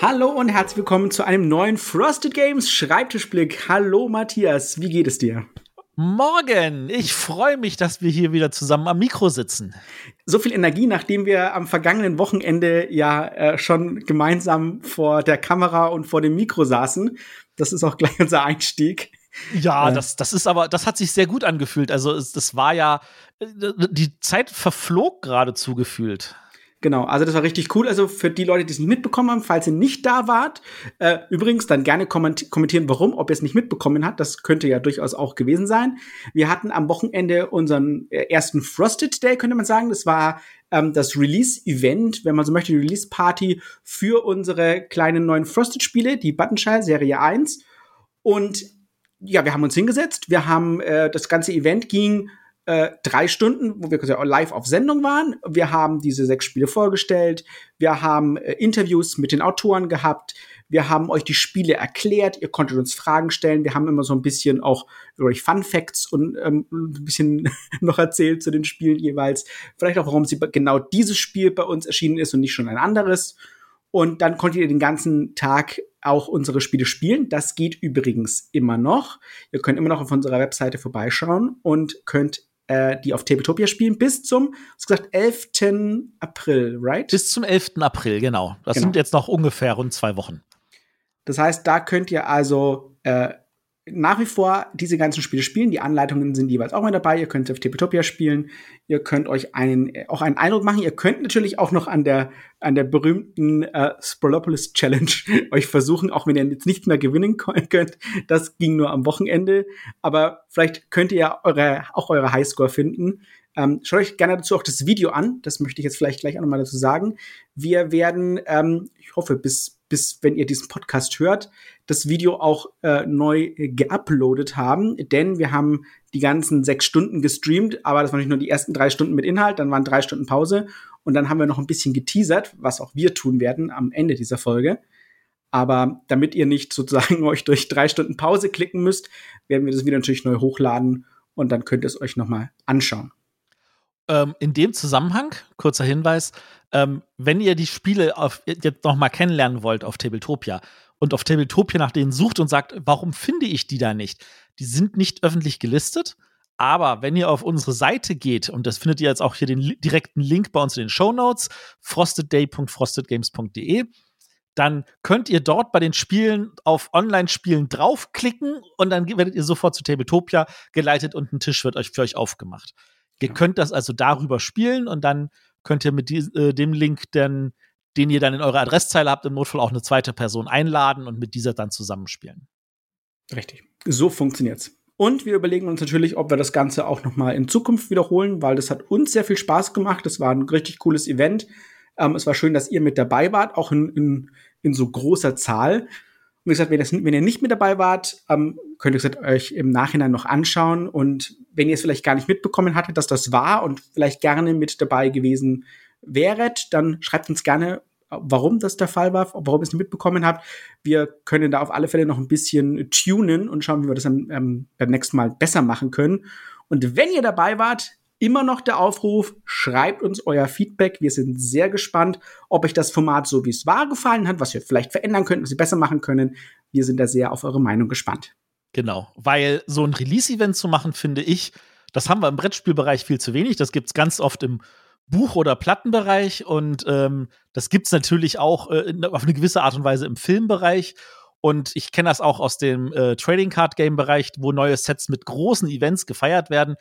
Hallo und herzlich willkommen zu einem neuen Frosted Games Schreibtischblick. Hallo Matthias, wie geht es dir? Morgen! Ich freue mich, dass wir hier wieder zusammen am Mikro sitzen. So viel Energie, nachdem wir am vergangenen Wochenende ja äh, schon gemeinsam vor der Kamera und vor dem Mikro saßen. Das ist auch gleich unser Einstieg. Ja, äh. das, das ist aber, das hat sich sehr gut angefühlt. Also, es, das war ja, äh, die Zeit verflog geradezu gefühlt. Genau, also das war richtig cool. Also für die Leute, die es nicht mitbekommen haben, falls ihr nicht da wart, äh, übrigens dann gerne kommentieren, warum, ob ihr es nicht mitbekommen habt. Das könnte ja durchaus auch gewesen sein. Wir hatten am Wochenende unseren äh, ersten Frosted Day, könnte man sagen. Das war ähm, das Release-Event, wenn man so möchte, die Release-Party für unsere kleinen neuen Frosted-Spiele, die Buttonshire Serie 1. Und ja, wir haben uns hingesetzt. Wir haben äh, das ganze Event ging äh, drei Stunden, wo wir live auf Sendung waren. Wir haben diese sechs Spiele vorgestellt. Wir haben äh, Interviews mit den Autoren gehabt. Wir haben euch die Spiele erklärt. Ihr konntet uns Fragen stellen. Wir haben immer so ein bisschen auch euch Fun Facts und ähm, ein bisschen noch erzählt zu den Spielen jeweils. Vielleicht auch, warum sie genau dieses Spiel bei uns erschienen ist und nicht schon ein anderes. Und dann konntet ihr den ganzen Tag auch unsere Spiele spielen. Das geht übrigens immer noch. Ihr könnt immer noch auf unserer Webseite vorbeischauen und könnt äh, die auf Tabletopia spielen, bis zum, hast gesagt, 11. April, right? Bis zum 11. April, genau. Das genau. sind jetzt noch ungefähr rund zwei Wochen. Das heißt, da könnt ihr also äh, nach wie vor diese ganzen Spiele spielen. Die Anleitungen sind jeweils auch mal dabei. Ihr könnt auf Tabletopia spielen. Ihr könnt euch einen, auch einen Eindruck machen. Ihr könnt natürlich auch noch an der, an der berühmten äh, Sprolopolis Challenge euch versuchen, auch wenn ihr jetzt nicht mehr gewinnen könnt. Das ging nur am Wochenende. Aber vielleicht könnt ihr eure, auch eure Highscore finden. Ähm, schaut euch gerne dazu auch das Video an. Das möchte ich jetzt vielleicht gleich auch nochmal dazu sagen. Wir werden, ähm, ich hoffe, bis, bis wenn ihr diesen Podcast hört, das Video auch äh, neu geuploadet haben, denn wir haben die ganzen sechs Stunden gestreamt, aber das waren nicht nur die ersten drei Stunden mit Inhalt, dann waren drei Stunden Pause und dann haben wir noch ein bisschen geteasert, was auch wir tun werden am Ende dieser Folge. Aber damit ihr nicht sozusagen euch durch drei Stunden Pause klicken müsst, werden wir das Video natürlich neu hochladen und dann könnt ihr es euch noch mal anschauen. Ähm, in dem Zusammenhang, kurzer Hinweis, ähm, wenn ihr die Spiele auf, jetzt noch mal kennenlernen wollt auf Tabletopia und auf Tabletopia nach denen sucht und sagt, warum finde ich die da nicht? Die sind nicht öffentlich gelistet. Aber wenn ihr auf unsere Seite geht, und das findet ihr jetzt auch hier den direkten Link bei uns in den Show Notes, frostedday.frostedgames.de, dann könnt ihr dort bei den Spielen auf Online-Spielen draufklicken und dann werdet ihr sofort zu Tabletopia geleitet und ein Tisch wird euch für euch aufgemacht. Ihr könnt das also darüber spielen und dann könnt ihr mit die, äh, dem Link dann, den ihr dann in eurer Adresszeile habt, im Notfall auch eine zweite Person einladen und mit dieser dann zusammenspielen. Richtig. So funktioniert's. Und wir überlegen uns natürlich, ob wir das Ganze auch noch mal in Zukunft wiederholen, weil das hat uns sehr viel Spaß gemacht. Das war ein richtig cooles Event. Ähm, es war schön, dass ihr mit dabei wart, auch in, in, in so großer Zahl. Und wie gesagt, wenn, das, wenn ihr nicht mit dabei wart, ähm, könnt ihr es euch im Nachhinein noch anschauen. Und wenn ihr es vielleicht gar nicht mitbekommen hattet, dass das war und vielleicht gerne mit dabei gewesen wäret, dann schreibt uns gerne, warum das der Fall war, warum ihr es nicht mitbekommen habt. Wir können da auf alle Fälle noch ein bisschen tunen und schauen, wie wir das dann, ähm, beim nächsten Mal besser machen können. Und wenn ihr dabei wart, immer noch der Aufruf, schreibt uns euer Feedback. Wir sind sehr gespannt, ob euch das Format so wie es war gefallen hat, was wir vielleicht verändern könnten, was wir besser machen können. Wir sind da sehr auf eure Meinung gespannt. Genau, weil so ein Release-Event zu machen, finde ich, das haben wir im Brettspielbereich viel zu wenig. Das gibt es ganz oft im Buch- oder Plattenbereich und ähm, das gibt es natürlich auch äh, auf eine gewisse Art und Weise im Filmbereich. Und ich kenne das auch aus dem äh, Trading Card Game Bereich, wo neue Sets mit großen Events gefeiert werden.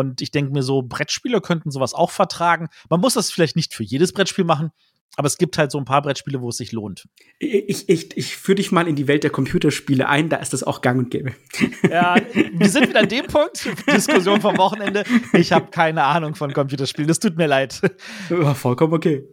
Und ich denke mir so, Brettspiele könnten sowas auch vertragen. Man muss das vielleicht nicht für jedes Brettspiel machen, aber es gibt halt so ein paar Brettspiele, wo es sich lohnt. Ich, ich, ich führe dich mal in die Welt der Computerspiele ein, da ist das auch gang und gäbe. Ja, wir sind wieder an dem Punkt, Diskussion vom Wochenende. Ich habe keine Ahnung von Computerspielen, das tut mir leid. Ja, vollkommen okay.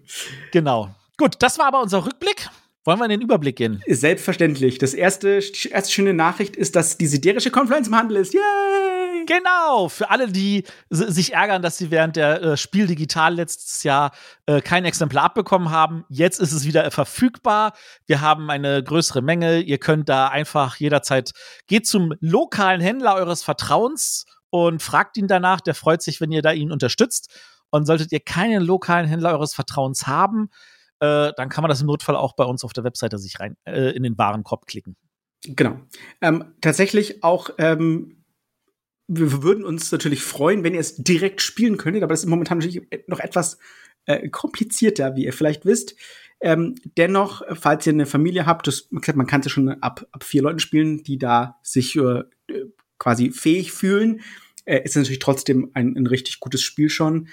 Genau. Gut, das war aber unser Rückblick. Wollen wir in den Überblick gehen? Selbstverständlich. Das erste, erste schöne Nachricht ist, dass die siderische Konferenz im Handel ist. Yay! Genau, für alle, die sich ärgern, dass sie während der äh, Spiel Digital letztes Jahr äh, kein Exemplar abbekommen haben. Jetzt ist es wieder verfügbar. Wir haben eine größere Menge. Ihr könnt da einfach jederzeit geht zum lokalen Händler eures Vertrauens und fragt ihn danach. Der freut sich, wenn ihr da ihn unterstützt. Und solltet ihr keinen lokalen Händler eures Vertrauens haben, äh, dann kann man das im Notfall auch bei uns auf der Webseite sich rein äh, in den Warenkorb klicken. Genau. Ähm, tatsächlich auch, ähm, wir würden uns natürlich freuen, wenn ihr es direkt spielen könntet, aber das ist momentan natürlich noch etwas äh, komplizierter, wie ihr vielleicht wisst. Ähm, dennoch, falls ihr eine Familie habt, das, man kann es ja schon ab, ab vier Leuten spielen, die da sich äh, quasi fähig fühlen, äh, ist natürlich trotzdem ein, ein richtig gutes Spiel schon.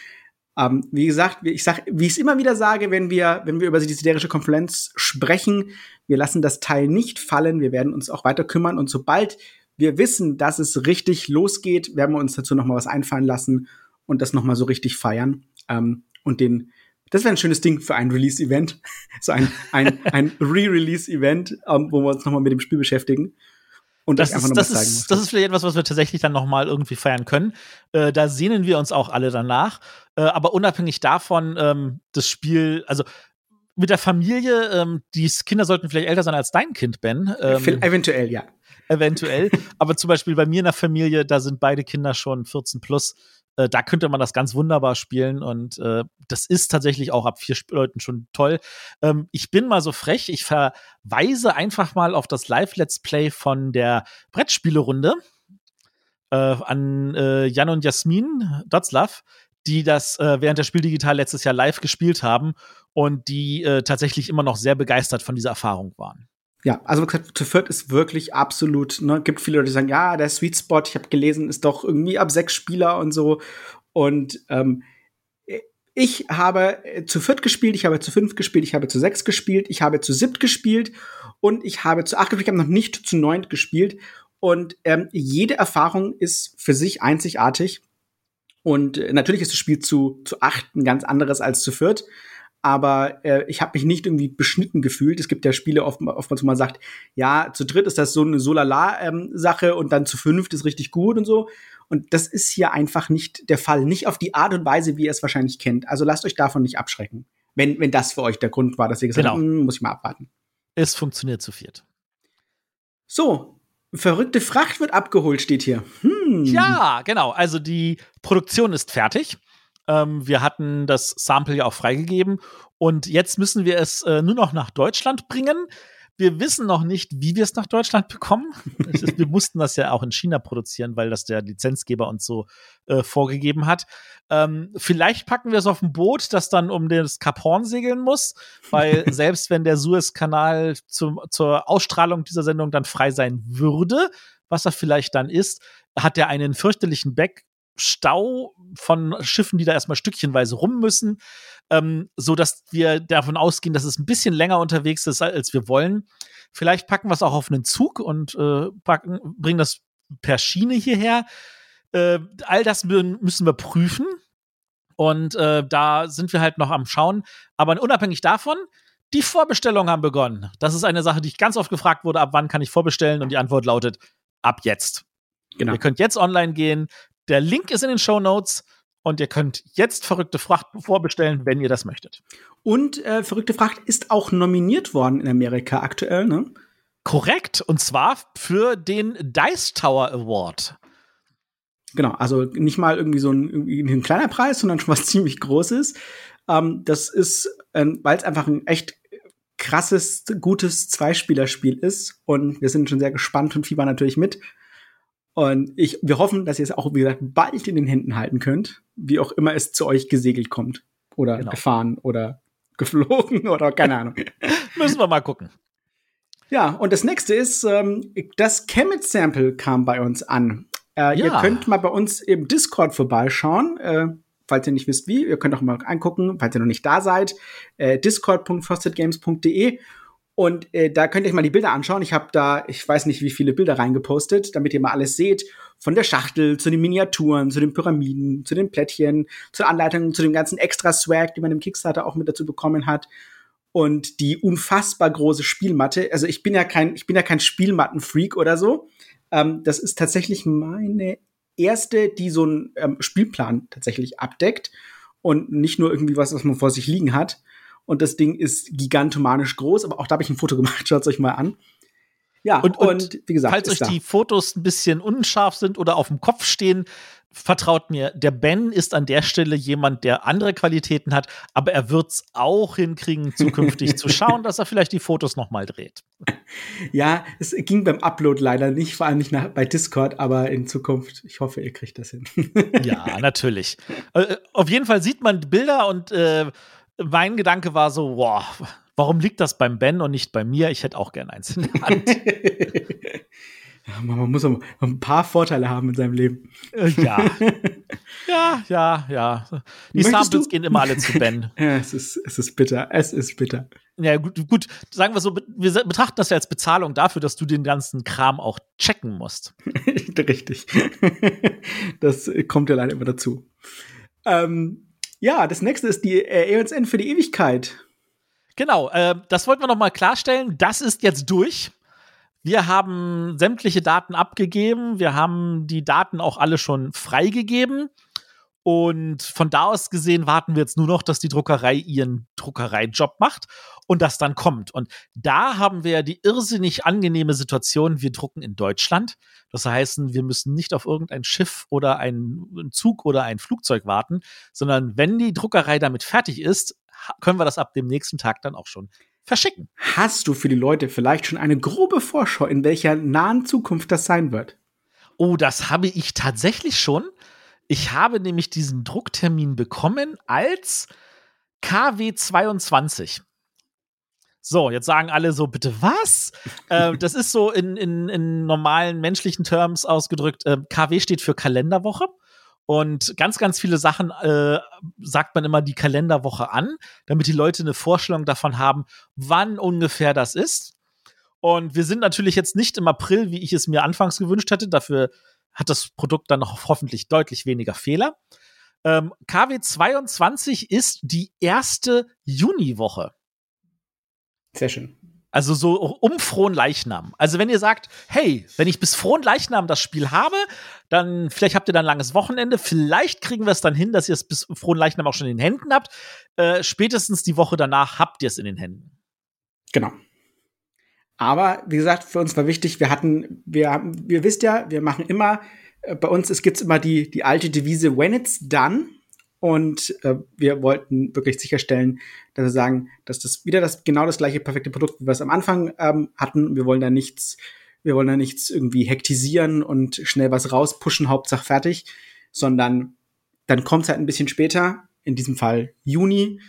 Ähm, wie gesagt, ich sag, wie ich es immer wieder sage, wenn wir, wenn wir über die siderische Konferenz sprechen, wir lassen das Teil nicht fallen, wir werden uns auch weiter kümmern und sobald wir wissen, dass es richtig losgeht, werden wir uns dazu noch mal was einfallen lassen und das noch mal so richtig feiern ähm, und den das wäre ein schönes Ding für ein Release-Event. so ein, ein, ein Re-Release-Event, ähm, wo wir uns nochmal mit dem Spiel beschäftigen. Und das, ist, das, ist, das ist vielleicht etwas, was wir tatsächlich dann noch mal irgendwie feiern können. Äh, da sehnen wir uns auch alle danach. Äh, aber unabhängig davon, ähm, das Spiel, also mit der Familie, ähm, die Kinder sollten vielleicht älter sein als dein Kind, Ben. Ähm, eventuell, ja. Eventuell. aber zum Beispiel bei mir in der Familie, da sind beide Kinder schon 14 plus. Äh, da könnte man das ganz wunderbar spielen und äh, das ist tatsächlich auch ab vier Leuten schon toll. Ähm, ich bin mal so frech, ich verweise einfach mal auf das Live-Let's Play von der Brettspielerunde äh, an äh, Jan und Jasmin Dotzlaff, die das äh, während der Spiel digital letztes Jahr live gespielt haben und die äh, tatsächlich immer noch sehr begeistert von dieser Erfahrung waren. Ja, also zu viert ist wirklich absolut, ne, gibt viele Leute, die sagen, ja, der Sweet Spot, ich habe gelesen, ist doch irgendwie ab sechs Spieler und so. Und ähm, ich habe äh, zu viert gespielt, ich habe zu fünf gespielt, ich habe zu sechs gespielt, ich habe zu siebt gespielt und ich habe zu acht gespielt, ich habe noch nicht zu neunt gespielt. Und ähm, jede Erfahrung ist für sich einzigartig. Und äh, natürlich ist das Spiel zu, zu acht ein ganz anderes als zu viert aber äh, ich habe mich nicht irgendwie beschnitten gefühlt. Es gibt ja Spiele oft, oftmals, wo man sagt, ja, zu dritt ist das so eine Solala-Sache ähm, und dann zu fünft ist richtig gut und so. Und das ist hier einfach nicht der Fall. Nicht auf die Art und Weise, wie ihr es wahrscheinlich kennt. Also lasst euch davon nicht abschrecken. Wenn, wenn das für euch der Grund war, dass ihr gesagt genau. habt, hm, muss ich mal abwarten. Es funktioniert zu viert. So, verrückte Fracht wird abgeholt, steht hier. Hm. Ja, genau. Also die Produktion ist fertig. Ähm, wir hatten das Sample ja auch freigegeben und jetzt müssen wir es äh, nur noch nach Deutschland bringen. Wir wissen noch nicht, wie wir es nach Deutschland bekommen. wir mussten das ja auch in China produzieren, weil das der Lizenzgeber uns so äh, vorgegeben hat. Ähm, vielleicht packen wir es auf ein Boot, das dann um das Kap Horn segeln muss, weil selbst wenn der Suezkanal zum, zur Ausstrahlung dieser Sendung dann frei sein würde, was er vielleicht dann ist, hat er einen fürchterlichen Back Stau von Schiffen, die da erstmal stückchenweise rum müssen, ähm, so dass wir davon ausgehen, dass es ein bisschen länger unterwegs ist, als wir wollen. Vielleicht packen wir es auch auf einen Zug und äh, packen, bringen das per Schiene hierher. Äh, all das müssen wir prüfen. Und äh, da sind wir halt noch am Schauen. Aber unabhängig davon, die Vorbestellungen haben begonnen. Das ist eine Sache, die ich ganz oft gefragt wurde, ab wann kann ich vorbestellen? Und die Antwort lautet, ab jetzt. Genau. Ihr könnt jetzt online gehen, der Link ist in den Show Notes und ihr könnt jetzt verrückte Fracht vorbestellen, wenn ihr das möchtet. Und äh, verrückte Fracht ist auch nominiert worden in Amerika aktuell, ne? Korrekt, und zwar für den Dice Tower Award. Genau, also nicht mal irgendwie so ein, ein kleiner Preis, sondern schon was ziemlich Großes. Ähm, das ist, ähm, weil es einfach ein echt krasses, gutes Zweispielerspiel ist. Und wir sind schon sehr gespannt und fiebern natürlich mit. Und ich, wir hoffen, dass ihr es auch, wie gesagt, bald in den Händen halten könnt, wie auch immer es zu euch gesegelt kommt. Oder genau. gefahren oder geflogen oder keine Ahnung. Müssen wir mal gucken. Ja, und das nächste ist, ähm, das Kemet-Sample kam bei uns an. Äh, ja. Ihr könnt mal bei uns im Discord vorbeischauen, äh, falls ihr nicht wisst wie. Ihr könnt auch mal angucken, falls ihr noch nicht da seid. Äh, discord.frostedgames.de und äh, da könnt ihr euch mal die Bilder anschauen. Ich habe da, ich weiß nicht, wie viele Bilder reingepostet, damit ihr mal alles seht. Von der Schachtel zu den Miniaturen, zu den Pyramiden, zu den Plättchen, zu Anleitungen, zu dem ganzen extra Swag, die man im Kickstarter auch mit dazu bekommen hat. Und die unfassbar große Spielmatte. Also ich bin ja kein, ich bin ja kein Spielmattenfreak oder so. Ähm, das ist tatsächlich meine erste, die so einen ähm, Spielplan tatsächlich abdeckt und nicht nur irgendwie was, was man vor sich liegen hat. Und das Ding ist gigantomanisch groß, aber auch da habe ich ein Foto gemacht, schaut es euch mal an. Ja, und, und, und wie gesagt, falls euch da. die Fotos ein bisschen unscharf sind oder auf dem Kopf stehen, vertraut mir, der Ben ist an der Stelle jemand, der andere Qualitäten hat, aber er wird es auch hinkriegen, zukünftig zu schauen, dass er vielleicht die Fotos noch mal dreht. Ja, es ging beim Upload leider nicht, vor allem nicht nach, bei Discord, aber in Zukunft, ich hoffe, ihr kriegt das hin. ja, natürlich. Äh, auf jeden Fall sieht man Bilder und äh, mein Gedanke war so, wow, warum liegt das beim Ben und nicht bei mir? Ich hätte auch gern eins in der Hand. man muss ein paar Vorteile haben in seinem Leben. Äh, ja. ja, ja, ja. Die Möchtest Samples du? gehen immer alle zu Ben. ja, es ist, es ist bitter. Es ist bitter. Ja, gut, gut, sagen wir so, wir betrachten das ja als Bezahlung dafür, dass du den ganzen Kram auch checken musst. Richtig. das kommt ja leider immer dazu. Ähm, ja, das nächste ist die äh, Aeons End für die Ewigkeit. Genau, äh, das wollten wir noch mal klarstellen. Das ist jetzt durch. Wir haben sämtliche Daten abgegeben. Wir haben die Daten auch alle schon freigegeben. Und von da aus gesehen warten wir jetzt nur noch, dass die Druckerei ihren Druckereijob macht und das dann kommt. Und da haben wir ja die irrsinnig angenehme Situation, wir drucken in Deutschland. Das heißt, wir müssen nicht auf irgendein Schiff oder einen Zug oder ein Flugzeug warten, sondern wenn die Druckerei damit fertig ist, können wir das ab dem nächsten Tag dann auch schon verschicken. Hast du für die Leute vielleicht schon eine grobe Vorschau, in welcher nahen Zukunft das sein wird? Oh, das habe ich tatsächlich schon. Ich habe nämlich diesen Drucktermin bekommen als KW 22. So, jetzt sagen alle so, bitte was? äh, das ist so in, in, in normalen menschlichen Terms ausgedrückt. Äh, KW steht für Kalenderwoche. Und ganz, ganz viele Sachen äh, sagt man immer die Kalenderwoche an, damit die Leute eine Vorstellung davon haben, wann ungefähr das ist. Und wir sind natürlich jetzt nicht im April, wie ich es mir anfangs gewünscht hätte. Dafür hat das Produkt dann noch hoffentlich deutlich weniger Fehler. Ähm, KW 22 ist die erste Juniwoche. Sehr schön. Also so um frohen Leichnam. Also wenn ihr sagt, hey, wenn ich bis frohen Leichnam das Spiel habe, dann vielleicht habt ihr dann ein langes Wochenende, vielleicht kriegen wir es dann hin, dass ihr es bis frohen Leichnam auch schon in den Händen habt. Äh, spätestens die Woche danach habt ihr es in den Händen. Genau. Aber wie gesagt, für uns war wichtig, wir hatten, wir, wir wisst ja, wir machen immer, äh, bei uns, es gibt immer die, die alte Devise, when it's done. Und äh, wir wollten wirklich sicherstellen, dass wir sagen, dass das wieder das genau das gleiche perfekte Produkt, wie wir es am Anfang ähm, hatten. Wir wollen da nichts, wir wollen da nichts irgendwie hektisieren und schnell was rauspushen, Hauptsache fertig, sondern dann kommt es halt ein bisschen später, in diesem Fall Juni,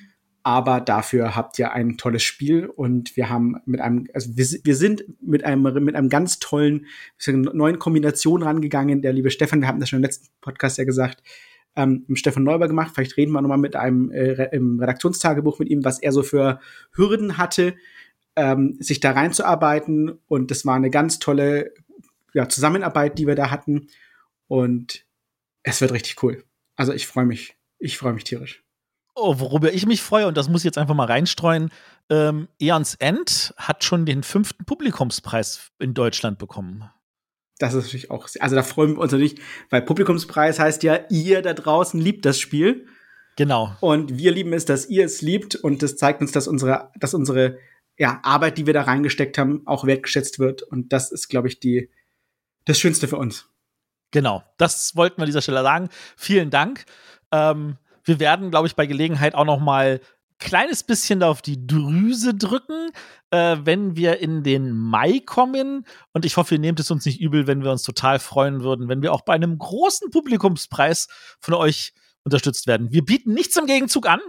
aber dafür habt ihr ein tolles Spiel und wir haben mit einem, also wir, wir sind mit einem, mit einem ganz tollen, neuen Kombination rangegangen. Der liebe Stefan, wir haben das schon im letzten Podcast ja gesagt, ähm, mit Stefan Neuber gemacht. Vielleicht reden wir nochmal mit einem äh, im Redaktionstagebuch mit ihm, was er so für Hürden hatte, ähm, sich da reinzuarbeiten. Und das war eine ganz tolle ja, Zusammenarbeit, die wir da hatten. Und es wird richtig cool. Also ich freue mich. Ich freue mich tierisch. Oh, worüber ich mich freue, und das muss ich jetzt einfach mal reinstreuen, ähm, Eons End hat schon den fünften Publikumspreis in Deutschland bekommen. Das ist natürlich auch, also da freuen wir uns natürlich, weil Publikumspreis heißt ja, ihr da draußen liebt das Spiel. Genau. Und wir lieben es, dass ihr es liebt und das zeigt uns, dass unsere, dass unsere ja, Arbeit, die wir da reingesteckt haben, auch wertgeschätzt wird. Und das ist, glaube ich, die, das Schönste für uns. Genau, das wollten wir an dieser Stelle sagen. Vielen Dank. Ähm, wir werden, glaube ich, bei Gelegenheit auch noch mal kleines bisschen auf die Drüse drücken, äh, wenn wir in den Mai kommen. Und ich hoffe, ihr nehmt es uns nicht übel, wenn wir uns total freuen würden, wenn wir auch bei einem großen Publikumspreis von euch unterstützt werden. Wir bieten nichts im Gegenzug an.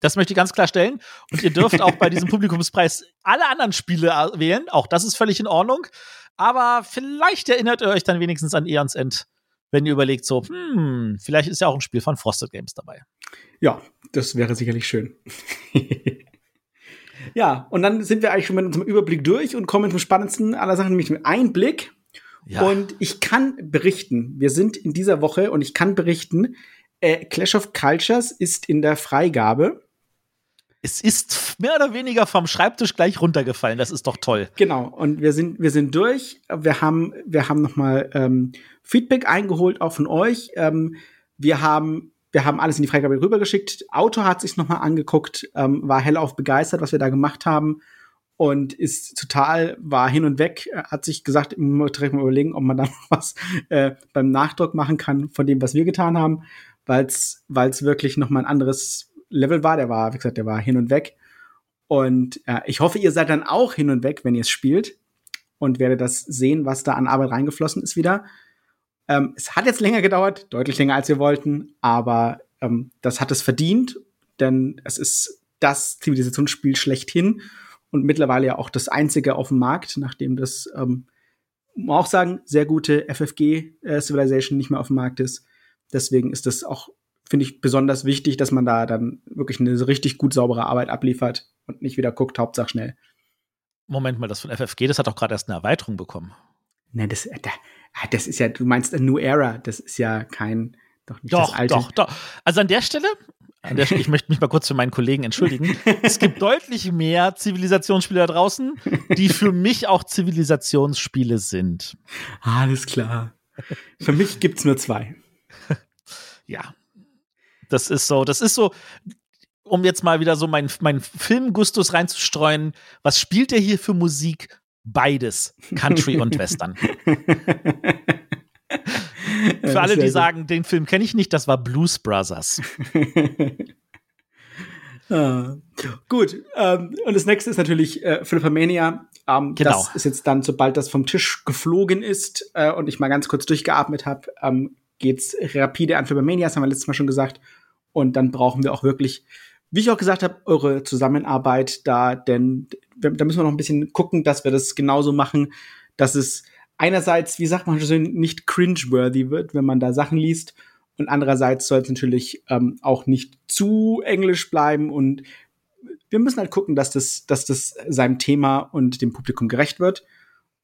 Das möchte ich ganz klar stellen. Und ihr dürft auch bei diesem Publikumspreis alle anderen Spiele wählen. Auch das ist völlig in Ordnung. Aber vielleicht erinnert ihr euch dann wenigstens an Eons End, wenn ihr überlegt, so, hm, vielleicht ist ja auch ein Spiel von Frosted Games dabei. Ja, das wäre sicherlich schön. ja, und dann sind wir eigentlich schon mit unserem Überblick durch und kommen zum spannendsten aller Sachen, nämlich mit Einblick. Ja. Und ich kann berichten, wir sind in dieser Woche und ich kann berichten, äh, Clash of Cultures ist in der Freigabe. Es ist mehr oder weniger vom Schreibtisch gleich runtergefallen. Das ist doch toll. Genau. Und wir sind, wir sind durch. Wir haben, wir haben nochmal ähm, Feedback eingeholt, auch von euch. Ähm, wir haben wir haben alles in die Freigabe rübergeschickt. Autor hat sich nochmal angeguckt, ähm, war hellauf begeistert, was wir da gemacht haben. und ist total, war hin und weg, hat sich gesagt, direkt mal überlegen, ob man da noch was äh, beim Nachdruck machen kann von dem, was wir getan haben, weil es wirklich noch mal ein anderes Level war. Der war, wie gesagt, der war hin und weg. Und äh, ich hoffe, ihr seid dann auch hin und weg, wenn ihr es spielt und werdet das sehen, was da an Arbeit reingeflossen ist wieder. Ähm, es hat jetzt länger gedauert, deutlich länger als wir wollten, aber ähm, das hat es verdient, denn es ist das Zivilisationsspiel schlechthin und mittlerweile ja auch das einzige auf dem Markt, nachdem das, ähm, muss auch sagen, sehr gute FFG äh, Civilization nicht mehr auf dem Markt ist. Deswegen ist das auch, finde ich, besonders wichtig, dass man da dann wirklich eine richtig gut saubere Arbeit abliefert und nicht wieder guckt, Hauptsache schnell. Moment mal, das von FFG, das hat doch gerade erst eine Erweiterung bekommen. Ne, das, äh, das ist ja, du meinst a New Era, das ist ja kein, doch nicht doch, das alte. Doch, doch. Also an der Stelle, an der Stelle, ich möchte mich mal kurz für meinen Kollegen entschuldigen. es gibt deutlich mehr Zivilisationsspiele da draußen, die für mich auch Zivilisationsspiele sind. Alles klar. Für mich gibt's nur zwei. ja. Das ist so, das ist so, um jetzt mal wieder so meinen mein Filmgustus reinzustreuen, was spielt der hier für Musik? Beides, Country und Western. Für alle, die sagen, den Film kenne ich nicht, das war Blues Brothers. ah. Gut, ähm, und das nächste ist natürlich äh, Philippomania. Ähm, genau. Das ist jetzt dann, sobald das vom Tisch geflogen ist äh, und ich mal ganz kurz durchgeatmet habe, ähm, geht's rapide an Philippomania, das haben wir letztes Mal schon gesagt. Und dann brauchen wir auch wirklich, wie ich auch gesagt habe, eure Zusammenarbeit da, denn da müssen wir noch ein bisschen gucken, dass wir das genauso machen, dass es einerseits, wie sagt man so, nicht cringeworthy wird, wenn man da Sachen liest. Und andererseits soll es natürlich ähm, auch nicht zu englisch bleiben. Und wir müssen halt gucken, dass das, dass das seinem Thema und dem Publikum gerecht wird.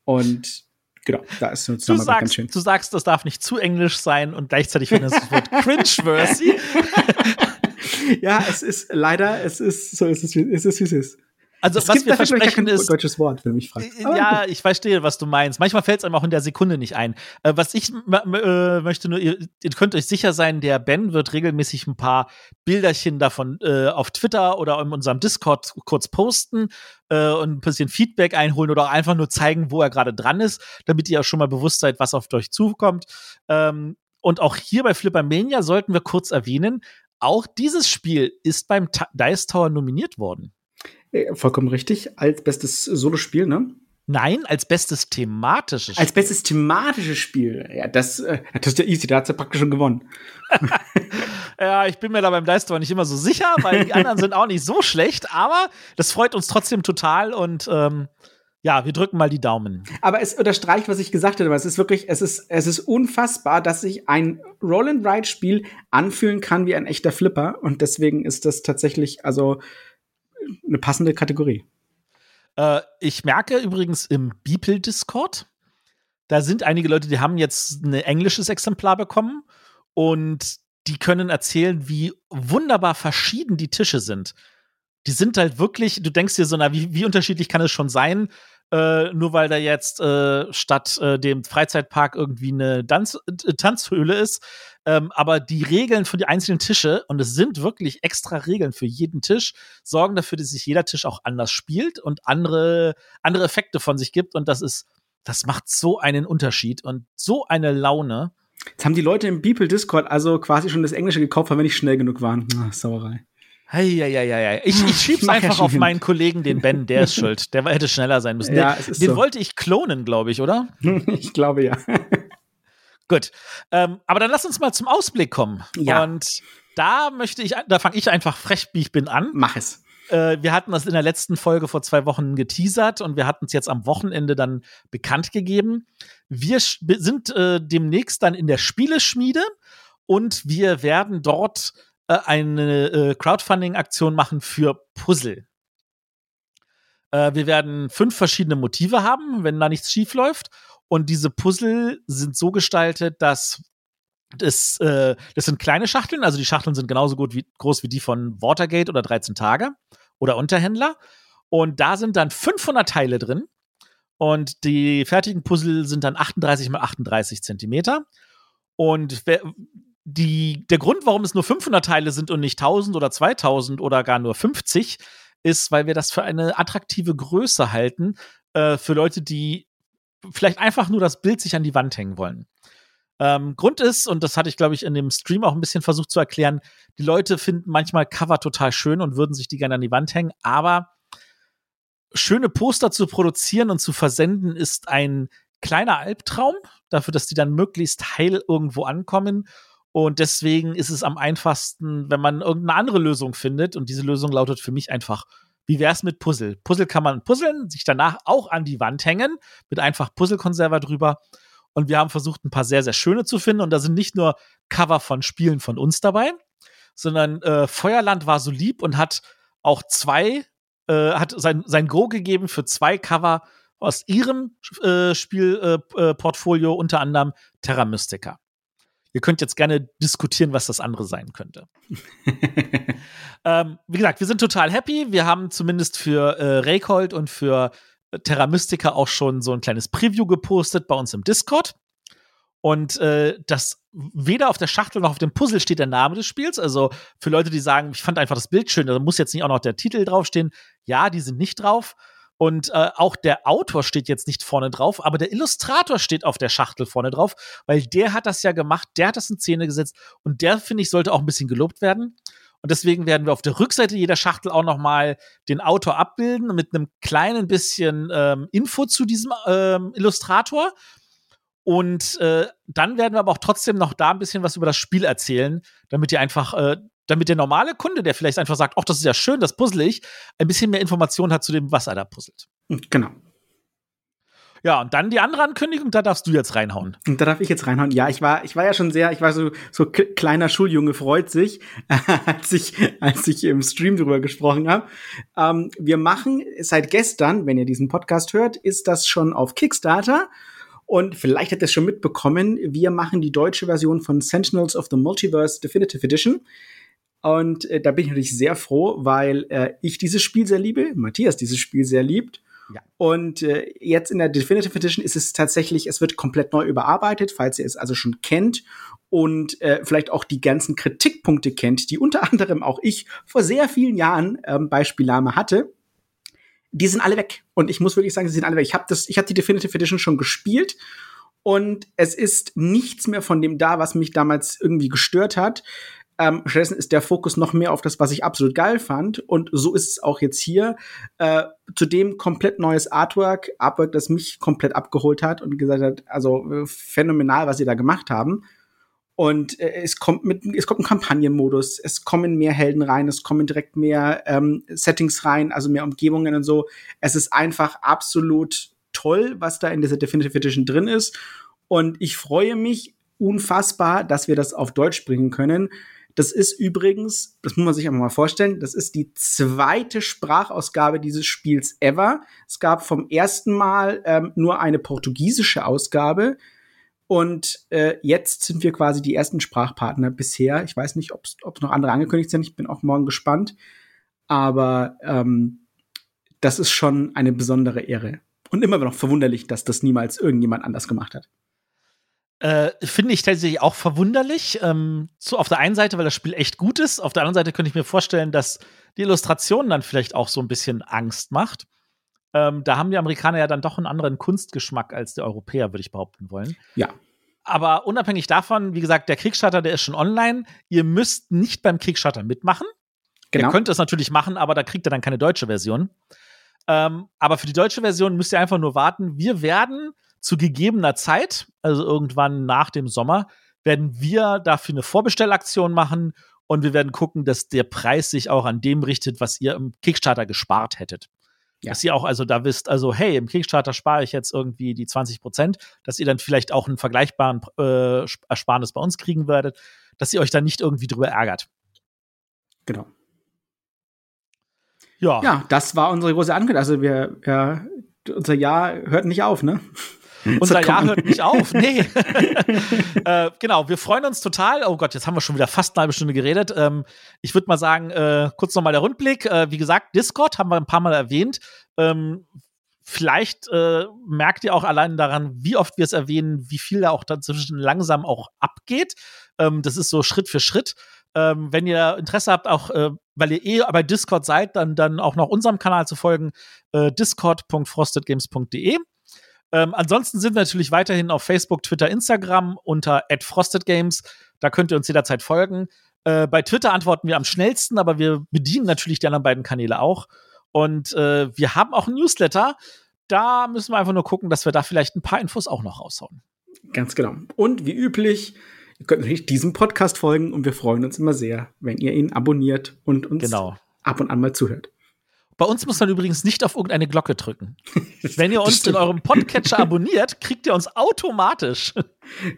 Und genau, da ist uns du sagst, ganz schön. Du sagst, das darf nicht zu englisch sein und gleichzeitig findest du das Wort cringeworthy. ja, es ist leider, es ist so, es ist, es ist, wie es ist. Also es was wir versprechen ist deutsches Wort, wenn mich fragt. Äh, ja, ich verstehe, was du meinst. Manchmal fällt es einem auch in der Sekunde nicht ein. Äh, was ich äh, möchte nur, ihr, ihr, könnt euch sicher sein, der Ben wird regelmäßig ein paar Bilderchen davon äh, auf Twitter oder in unserem Discord kurz posten äh, und ein bisschen Feedback einholen oder einfach nur zeigen, wo er gerade dran ist, damit ihr auch schon mal bewusst seid, was auf euch zukommt. Ähm, und auch hier bei Flippermania sollten wir kurz erwähnen, auch dieses Spiel ist beim Ta Dice Tower nominiert worden. Äh, vollkommen richtig. Als bestes Solospiel, ne? Nein, als bestes thematisches Spiel. Als bestes thematisches Spiel. Ja, das, äh, das ist ja easy, da hat sie ja praktisch schon gewonnen. ja, ich bin mir da beim Leister nicht immer so sicher, weil die anderen sind auch nicht so schlecht, aber das freut uns trotzdem total und ähm, ja, wir drücken mal die Daumen. Aber es unterstreicht, was ich gesagt habe. Es ist wirklich, es ist, es ist unfassbar, dass sich ein Roll-and-Ride-Spiel anfühlen kann wie ein echter Flipper. Und deswegen ist das tatsächlich, also eine passende Kategorie. Äh, ich merke übrigens im Beeple-Discord, da sind einige Leute, die haben jetzt ein englisches Exemplar bekommen und die können erzählen, wie wunderbar verschieden die Tische sind. Die sind halt wirklich, du denkst dir so, na, wie, wie unterschiedlich kann es schon sein? Äh, nur weil da jetzt äh, statt äh, dem Freizeitpark irgendwie eine Tanz Tanzhöhle ist. Ähm, aber die Regeln für die einzelnen Tische, und es sind wirklich extra Regeln für jeden Tisch, sorgen dafür, dass sich jeder Tisch auch anders spielt und andere, andere Effekte von sich gibt. Und das ist, das macht so einen Unterschied und so eine Laune. Jetzt haben die Leute im Beeple Discord also quasi schon das Englische gekauft, weil wir nicht schnell genug waren. Ach, Sauerei. Heieieiei. Ich, ich schieb's einfach auf meinen Kollegen, den Ben, der ist schuld. Der hätte schneller sein müssen. Ja, den, den so. wollte ich klonen, glaube ich, oder? ich glaube ja. Gut. Ähm, aber dann lass uns mal zum Ausblick kommen. Ja. Und da möchte ich, da fange ich einfach frech, wie ich bin, an. Mach es. Äh, wir hatten das in der letzten Folge vor zwei Wochen geteasert und wir hatten es jetzt am Wochenende dann bekannt gegeben. Wir sind äh, demnächst dann in der Spieleschmiede und wir werden dort äh, eine äh, Crowdfunding-Aktion machen für Puzzle. Äh, wir werden fünf verschiedene Motive haben, wenn da nichts schief läuft. Und diese Puzzle sind so gestaltet, dass das, äh, das sind kleine Schachteln, also die Schachteln sind genauso gut wie, groß wie die von Watergate oder 13 Tage oder Unterhändler. Und da sind dann 500 Teile drin. Und die fertigen Puzzle sind dann 38 mal 38 Zentimeter. Und die, der Grund, warum es nur 500 Teile sind und nicht 1000 oder 2000 oder gar nur 50, ist, weil wir das für eine attraktive Größe halten, äh, für Leute, die vielleicht einfach nur das Bild sich an die Wand hängen wollen. Ähm, Grund ist, und das hatte ich, glaube ich, in dem Stream auch ein bisschen versucht zu erklären, die Leute finden manchmal Cover total schön und würden sich die gerne an die Wand hängen, aber schöne Poster zu produzieren und zu versenden ist ein kleiner Albtraum, dafür, dass die dann möglichst heil irgendwo ankommen. Und deswegen ist es am einfachsten, wenn man irgendeine andere Lösung findet. Und diese Lösung lautet für mich einfach, wie wär's mit Puzzle? Puzzle kann man puzzeln, sich danach auch an die Wand hängen, mit einfach Puzzle-Konserver drüber. Und wir haben versucht, ein paar sehr, sehr schöne zu finden. Und da sind nicht nur Cover von Spielen von uns dabei, sondern äh, Feuerland war so lieb und hat auch zwei, äh, hat sein, sein Go gegeben für zwei Cover aus ihrem äh, Spielportfolio, äh, unter anderem Terra Mystica. Ihr könnt jetzt gerne diskutieren, was das andere sein könnte. ähm, wie gesagt, wir sind total happy. Wir haben zumindest für äh, Raycold und für äh, Terra Mystica auch schon so ein kleines Preview gepostet bei uns im Discord. Und äh, das weder auf der Schachtel noch auf dem Puzzle steht der Name des Spiels. Also für Leute, die sagen, ich fand einfach das Bild schön, da muss jetzt nicht auch noch der Titel draufstehen. Ja, die sind nicht drauf. Und äh, auch der Autor steht jetzt nicht vorne drauf, aber der Illustrator steht auf der Schachtel vorne drauf, weil der hat das ja gemacht, der hat das in Szene gesetzt und der, finde ich, sollte auch ein bisschen gelobt werden. Und deswegen werden wir auf der Rückseite jeder Schachtel auch noch mal den Autor abbilden mit einem kleinen bisschen ähm, Info zu diesem ähm, Illustrator. Und äh, dann werden wir aber auch trotzdem noch da ein bisschen was über das Spiel erzählen, damit ihr einfach äh, damit der normale Kunde, der vielleicht einfach sagt, ach, das ist ja schön, das puzzle ich, ein bisschen mehr Informationen hat zu dem, was er da puzzelt. Genau. Ja, und dann die andere Ankündigung, da darfst du jetzt reinhauen. Und da darf ich jetzt reinhauen. Ja, ich war, ich war ja schon sehr, ich war so, so kleiner Schuljunge freut sich, als ich, als ich im Stream drüber gesprochen habe. Ähm, wir machen seit gestern, wenn ihr diesen Podcast hört, ist das schon auf Kickstarter. Und vielleicht habt ihr es schon mitbekommen, wir machen die deutsche Version von Sentinels of the Multiverse Definitive Edition. Und äh, da bin ich natürlich sehr froh, weil äh, ich dieses Spiel sehr liebe, Matthias dieses Spiel sehr liebt. Ja. Und äh, jetzt in der Definitive Edition ist es tatsächlich, es wird komplett neu überarbeitet, falls ihr es also schon kennt und äh, vielleicht auch die ganzen Kritikpunkte kennt, die unter anderem auch ich vor sehr vielen Jahren ähm, bei Spielame hatte. Die sind alle weg. Und ich muss wirklich sagen, sie sind alle weg. Ich habe das, ich habe die Definitive Edition schon gespielt und es ist nichts mehr von dem da, was mich damals irgendwie gestört hat. Ähm, stattdessen ist der Fokus noch mehr auf das, was ich absolut geil fand. Und so ist es auch jetzt hier. Äh, zudem komplett neues Artwork. Artwork, das mich komplett abgeholt hat und gesagt hat, also äh, phänomenal, was sie da gemacht haben. Und äh, es kommt mit, es kommt ein Kampagnenmodus, es kommen mehr Helden rein, es kommen direkt mehr ähm, Settings rein, also mehr Umgebungen und so. Es ist einfach absolut toll, was da in dieser Definitive Edition drin ist. Und ich freue mich unfassbar, dass wir das auf Deutsch bringen können. Das ist übrigens, das muss man sich einfach mal vorstellen, das ist die zweite Sprachausgabe dieses Spiels ever. Es gab vom ersten Mal ähm, nur eine portugiesische Ausgabe. Und äh, jetzt sind wir quasi die ersten Sprachpartner bisher. Ich weiß nicht, ob es noch andere angekündigt sind. Ich bin auch morgen gespannt. Aber ähm, das ist schon eine besondere Ehre. Und immer noch verwunderlich, dass das niemals irgendjemand anders gemacht hat. Äh, Finde ich tatsächlich auch verwunderlich. Ähm, so auf der einen Seite, weil das Spiel echt gut ist. Auf der anderen Seite könnte ich mir vorstellen, dass die Illustration dann vielleicht auch so ein bisschen Angst macht. Ähm, da haben die Amerikaner ja dann doch einen anderen Kunstgeschmack als die Europäer, würde ich behaupten wollen. Ja. Aber unabhängig davon, wie gesagt, der Kickstarter, der ist schon online. Ihr müsst nicht beim Kickstarter mitmachen. Genau. Ihr könnt es natürlich machen, aber da kriegt ihr dann keine deutsche Version. Ähm, aber für die deutsche Version müsst ihr einfach nur warten. Wir werden zu gegebener Zeit, also irgendwann nach dem Sommer, werden wir dafür eine Vorbestellaktion machen und wir werden gucken, dass der Preis sich auch an dem richtet, was ihr im Kickstarter gespart hättet. Ja. Dass ihr auch also da wisst, also hey, im Kickstarter spare ich jetzt irgendwie die 20 Prozent, dass ihr dann vielleicht auch einen vergleichbaren äh, Ersparnis bei uns kriegen werdet, dass ihr euch dann nicht irgendwie drüber ärgert. Genau. Ja. Ja, das war unsere große Ankündigung. Also wir, ja, unser Jahr hört nicht auf, ne? Unser Jahr hört nicht auf. Nee. äh, genau, wir freuen uns total. Oh Gott, jetzt haben wir schon wieder fast eine halbe Stunde geredet. Ähm, ich würde mal sagen, äh, kurz nochmal der Rundblick. Äh, wie gesagt, Discord haben wir ein paar Mal erwähnt. Ähm, vielleicht äh, merkt ihr auch allein daran, wie oft wir es erwähnen, wie viel da auch dazwischen langsam auch abgeht. Ähm, das ist so Schritt für Schritt. Ähm, wenn ihr Interesse habt, auch äh, weil ihr eh bei Discord seid, dann, dann auch noch unserem Kanal zu folgen, äh, discord.frostedgames.de. Ähm, ansonsten sind wir natürlich weiterhin auf Facebook, Twitter, Instagram unter @frostedgames. Da könnt ihr uns jederzeit folgen. Äh, bei Twitter antworten wir am schnellsten, aber wir bedienen natürlich die anderen beiden Kanäle auch. Und äh, wir haben auch ein Newsletter. Da müssen wir einfach nur gucken, dass wir da vielleicht ein paar Infos auch noch raushauen. Ganz genau. Und wie üblich, ihr könnt natürlich diesem Podcast folgen und wir freuen uns immer sehr, wenn ihr ihn abonniert und uns genau. ab und an mal zuhört. Bei uns muss man übrigens nicht auf irgendeine Glocke drücken. Wenn ihr uns in eurem Podcatcher abonniert, kriegt ihr uns automatisch.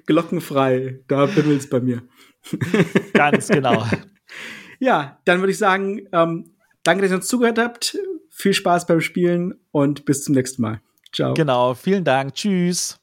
Glockenfrei, da bimmelt es bei mir. Ganz genau. Ja, dann würde ich sagen, ähm, danke, dass ihr uns zugehört habt. Viel Spaß beim Spielen und bis zum nächsten Mal. Ciao. Genau, vielen Dank. Tschüss.